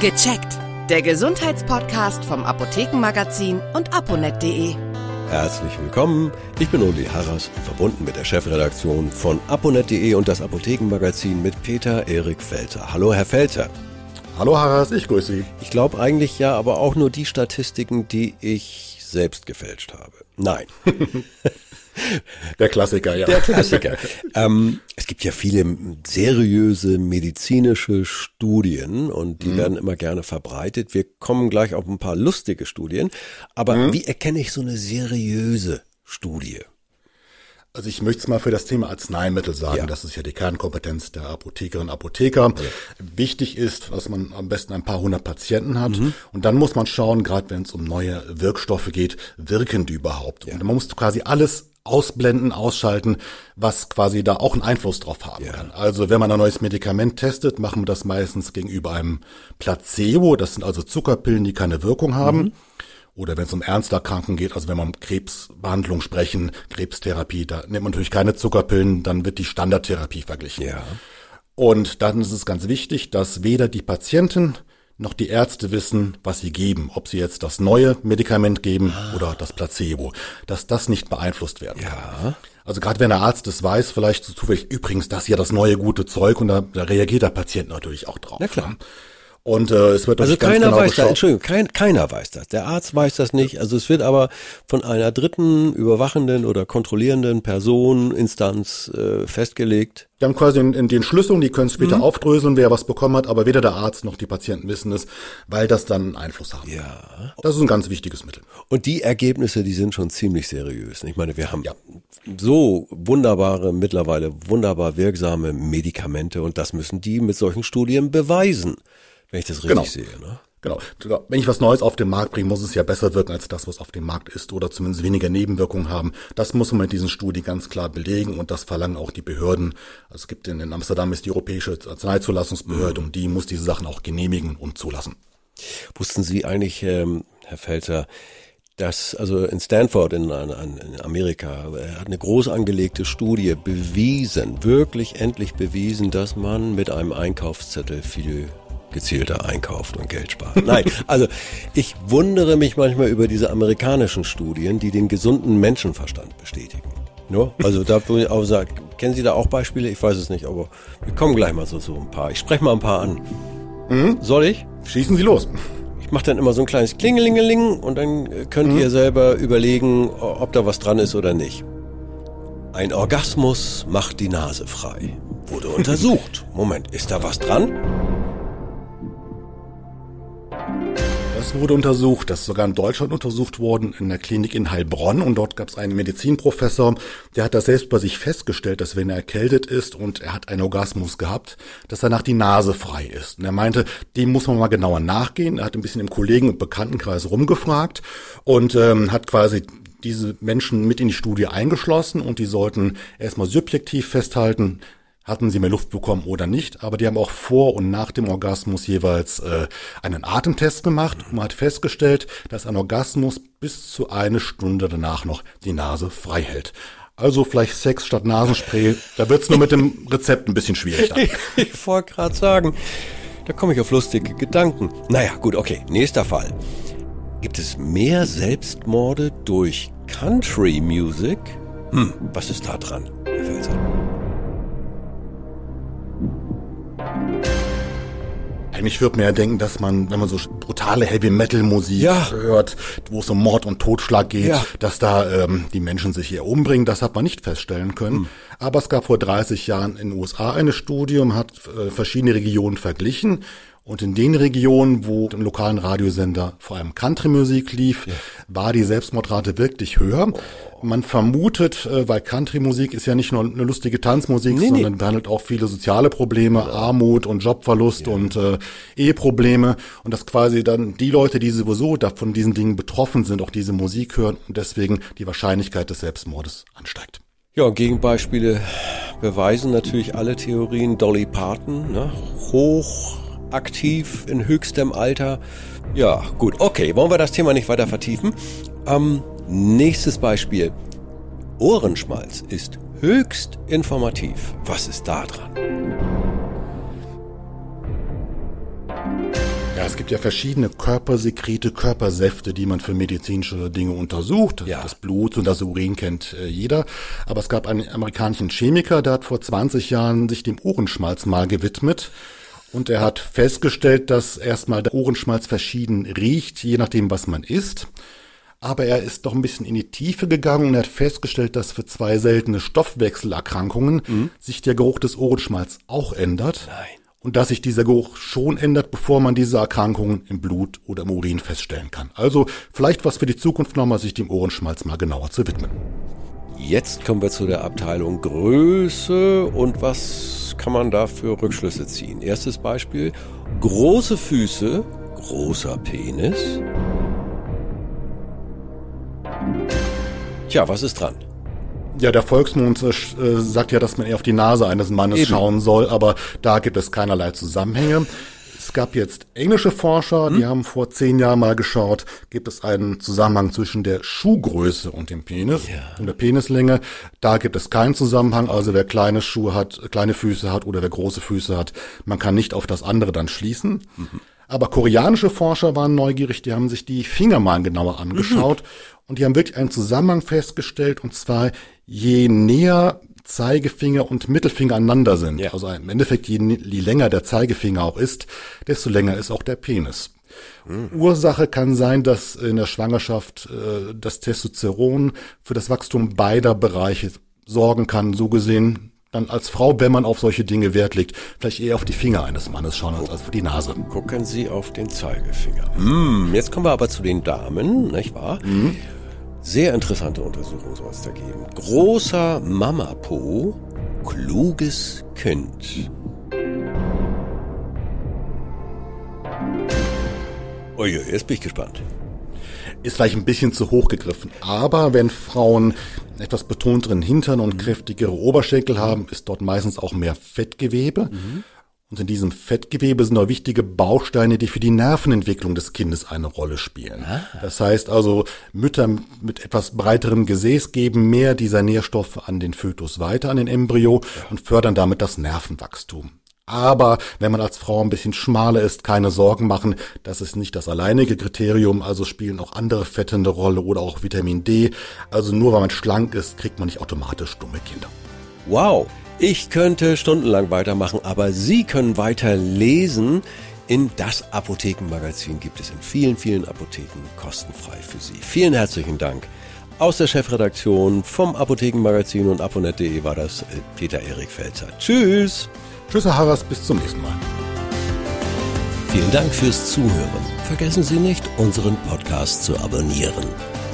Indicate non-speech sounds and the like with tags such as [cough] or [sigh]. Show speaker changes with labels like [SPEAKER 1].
[SPEAKER 1] Gecheckt. Der Gesundheitspodcast vom Apothekenmagazin und aponet.de.
[SPEAKER 2] Herzlich willkommen. Ich bin Uli Harras, verbunden mit der Chefredaktion von aponet.de und das Apothekenmagazin mit Peter Erik Felter. Hallo, Herr Felter.
[SPEAKER 3] Hallo Harras, ich grüße Sie.
[SPEAKER 2] Ich glaube eigentlich ja, aber auch nur die Statistiken, die ich selbst gefälscht habe. Nein. [laughs]
[SPEAKER 3] Der Klassiker, ja.
[SPEAKER 2] Der Klassiker. [laughs] ähm, es gibt ja viele seriöse medizinische Studien und die mhm. werden immer gerne verbreitet. Wir kommen gleich auf ein paar lustige Studien. Aber mhm. wie erkenne ich so eine seriöse Studie?
[SPEAKER 3] Also ich möchte es mal für das Thema Arzneimittel sagen. Ja. Das ist ja die Kernkompetenz der Apothekerinnen und Apotheker. Ja. Wichtig ist, dass man am besten ein paar hundert Patienten hat. Mhm. Und dann muss man schauen, gerade wenn es um neue Wirkstoffe geht, wirken die überhaupt? Ja. Und man muss quasi alles ausblenden, ausschalten, was quasi da auch einen Einfluss drauf haben ja. kann. Also wenn man ein neues Medikament testet, machen wir das meistens gegenüber einem Placebo. Das sind also Zuckerpillen, die keine Wirkung haben. Mhm. Oder wenn es um ernster Kranken geht, also wenn man um Krebsbehandlung sprechen, Krebstherapie, da nimmt man natürlich keine Zuckerpillen, dann wird die Standardtherapie verglichen. Ja. Und dann ist es ganz wichtig, dass weder die Patienten noch die Ärzte wissen, was sie geben, ob sie jetzt das neue Medikament geben ah. oder das Placebo, dass das nicht beeinflusst werden ja. kann. Also gerade wenn der Arzt das weiß, vielleicht so zufällig, übrigens, das ist ja das neue gute Zeug und da, da reagiert der Patient natürlich auch drauf.
[SPEAKER 2] Na klar.
[SPEAKER 3] Und äh, es wird
[SPEAKER 2] also keiner genau weiß das, Entschuldigung, kein, keiner weiß das. Der Arzt weiß das nicht. Also es wird aber von einer dritten überwachenden oder kontrollierenden Person, Instanz äh, festgelegt.
[SPEAKER 3] Die haben quasi in, in den Schlüsseln, die können später mhm. aufdröseln, wer was bekommen hat, aber weder der Arzt noch die Patienten wissen es, weil das dann Einfluss haben.
[SPEAKER 2] Ja.
[SPEAKER 3] Das ist ein ganz wichtiges Mittel.
[SPEAKER 2] Und die Ergebnisse, die sind schon ziemlich seriös. Ich meine, wir haben ja. so wunderbare, mittlerweile wunderbar wirksame Medikamente und das müssen die mit solchen Studien beweisen. Wenn ich das richtig
[SPEAKER 3] genau.
[SPEAKER 2] sehe, ne?
[SPEAKER 3] Genau. Wenn ich was Neues auf den Markt bringe, muss es ja besser wirken als das, was auf dem Markt ist oder zumindest weniger Nebenwirkungen haben. Das muss man mit diesen Studien ganz klar belegen und das verlangen auch die Behörden. Also es gibt in, in Amsterdam ist die Europäische Arzneizulassungsbehörde mhm. und die muss diese Sachen auch genehmigen und zulassen.
[SPEAKER 2] Wussten Sie eigentlich, ähm, Herr Felter, dass also in Stanford in, in Amerika hat eine groß angelegte Studie bewiesen, wirklich endlich bewiesen, dass man mit einem Einkaufszettel viel gezielter einkauft und Geld spart. Nein, also ich wundere mich manchmal über diese amerikanischen Studien, die den gesunden Menschenverstand bestätigen. No? Also da würde ich auch sagen, kennen Sie da auch Beispiele? Ich weiß es nicht, aber wir kommen gleich mal so, so ein paar. Ich spreche mal ein paar an. Mhm. Soll ich?
[SPEAKER 3] Schießen Sie los.
[SPEAKER 2] Ich mache dann immer so ein kleines Klingelingeling und dann könnt mhm. ihr selber überlegen, ob da was dran ist oder nicht. Ein Orgasmus macht die Nase frei. Wurde untersucht. Moment, ist da was dran?
[SPEAKER 3] Das wurde untersucht, das ist sogar in Deutschland untersucht worden, in der Klinik in Heilbronn. Und dort gab es einen Medizinprofessor, der hat das selbst bei sich festgestellt, dass wenn er erkältet ist und er hat einen Orgasmus gehabt, dass danach die Nase frei ist. Und er meinte, dem muss man mal genauer nachgehen. Er hat ein bisschen im Kollegen- und Bekanntenkreis rumgefragt und ähm, hat quasi diese Menschen mit in die Studie eingeschlossen und die sollten erstmal subjektiv festhalten, hatten sie mehr Luft bekommen oder nicht, aber die haben auch vor und nach dem Orgasmus jeweils äh, einen Atemtest gemacht und man hat festgestellt, dass ein Orgasmus bis zu eine Stunde danach noch die Nase frei hält. Also vielleicht Sex statt Nasenspray, da wird's nur mit dem Rezept ein bisschen schwierig.
[SPEAKER 2] Dann. [laughs] Ich wollte gerade sagen, da komme ich auf lustige Gedanken. Naja, gut, okay, nächster Fall. Gibt es mehr Selbstmorde durch Country Music? Hm, was ist da dran, Herr Felser?
[SPEAKER 3] Eigentlich würde man ja denken, dass man, wenn man so brutale Heavy-Metal-Musik ja. hört, wo es um Mord und Totschlag geht, ja. dass da ähm, die Menschen sich hier umbringen. Das hat man nicht feststellen können. Hm. Aber es gab vor 30 Jahren in den USA eine Studie und hat äh, verschiedene Regionen verglichen und in den Regionen, wo im lokalen Radiosender vor allem Country-Musik lief, ja. war die Selbstmordrate wirklich höher. Man vermutet, äh, weil Country-Musik ist ja nicht nur eine lustige Tanzmusik, nee, sondern nee. behandelt auch viele soziale Probleme, ja. Armut und Jobverlust ja. und äh, Eheprobleme. Und dass quasi dann die Leute, die sowieso von diesen Dingen betroffen sind, auch diese Musik hören und deswegen die Wahrscheinlichkeit des Selbstmordes ansteigt.
[SPEAKER 2] Ja, Gegenbeispiele beweisen natürlich alle Theorien. Dolly Parton, ne? hoch aktiv in höchstem Alter. Ja, gut, okay, wollen wir das Thema nicht weiter vertiefen. Ähm, nächstes Beispiel. Ohrenschmalz ist höchst informativ. Was ist da dran?
[SPEAKER 3] Ja, es gibt ja verschiedene Körpersekrete, Körpersäfte, die man für medizinische Dinge untersucht.
[SPEAKER 2] Ja.
[SPEAKER 3] Das Blut und das Urin kennt äh, jeder. Aber es gab einen amerikanischen Chemiker, der hat vor 20 Jahren sich dem Ohrenschmalz mal gewidmet. Und er hat festgestellt, dass erstmal der Ohrenschmalz verschieden riecht, je nachdem, was man isst. Aber er ist doch ein bisschen in die Tiefe gegangen und hat festgestellt, dass für zwei seltene Stoffwechselerkrankungen sich der Geruch des Ohrenschmalz auch ändert.
[SPEAKER 2] Nein.
[SPEAKER 3] Und dass sich dieser Geruch schon ändert, bevor man diese Erkrankungen im Blut oder im Urin feststellen kann. Also vielleicht was für die Zukunft nochmal, sich dem Ohrenschmalz mal genauer zu widmen.
[SPEAKER 2] Jetzt kommen wir zu der Abteilung Größe und was kann man da für Rückschlüsse ziehen? Erstes Beispiel, große Füße, großer Penis. Tja, was ist dran?
[SPEAKER 3] Ja, der Volksmund äh, sagt ja, dass man eher auf die Nase eines Mannes
[SPEAKER 2] Eben.
[SPEAKER 3] schauen soll, aber da gibt es keinerlei Zusammenhänge. Es gab jetzt englische Forscher, die haben vor zehn Jahren mal geschaut, gibt es einen Zusammenhang zwischen der Schuhgröße und dem Penis und der Penislänge. Da gibt es keinen Zusammenhang. Also wer kleine Schuhe hat, kleine Füße hat oder wer große Füße hat, man kann nicht auf das andere dann schließen. Aber koreanische Forscher waren neugierig, die haben sich die Finger mal genauer angeschaut und die haben wirklich einen Zusammenhang festgestellt und zwar je näher Zeigefinger und Mittelfinger aneinander sind,
[SPEAKER 2] Ja.
[SPEAKER 3] also im Endeffekt je, je länger der Zeigefinger auch ist, desto länger ist auch der Penis. Ursache kann sein, dass in der Schwangerschaft äh, das Testosteron für das Wachstum beider Bereiche sorgen kann, so gesehen dann als Frau, wenn man auf solche Dinge Wert legt, vielleicht eher auf die Finger eines Mannes schauen als auf die Nase.
[SPEAKER 2] Gucken Sie auf den Zeigefinger. Hm, jetzt kommen wir aber zu den Damen, nicht wahr? Sehr interessante Untersuchung soll es da geben. Großer Mamapo, kluges Kind. Uiui, jetzt bin ich gespannt.
[SPEAKER 3] Ist vielleicht ein bisschen zu hoch gegriffen. Aber wenn Frauen etwas betonteren Hintern und kräftigere Oberschenkel haben, ist dort meistens auch mehr Fettgewebe. Und in diesem Fettgewebe sind auch wichtige Bausteine, die für die Nervenentwicklung des Kindes eine Rolle spielen. Das heißt also, Mütter mit etwas breiterem Gesäß geben mehr dieser Nährstoffe an den Fötus weiter, an den Embryo und fördern damit das Nervenwachstum. Aber wenn man als Frau ein bisschen schmaler ist, keine Sorgen machen, das ist nicht das alleinige Kriterium, also spielen auch andere Fette eine Rolle oder auch Vitamin D. Also nur weil man schlank ist, kriegt man nicht automatisch dumme Kinder.
[SPEAKER 2] Wow, ich könnte stundenlang weitermachen, aber Sie können weiter lesen. In das Apothekenmagazin gibt es in vielen, vielen Apotheken kostenfrei für Sie. Vielen herzlichen Dank. Aus der Chefredaktion vom Apothekenmagazin und aponet.de war das äh, Peter Erik Felzer. Tschüss.
[SPEAKER 3] Tschüss, Herr Harras, bis zum nächsten Mal.
[SPEAKER 2] Vielen Dank fürs Zuhören. Vergessen Sie nicht, unseren Podcast zu abonnieren.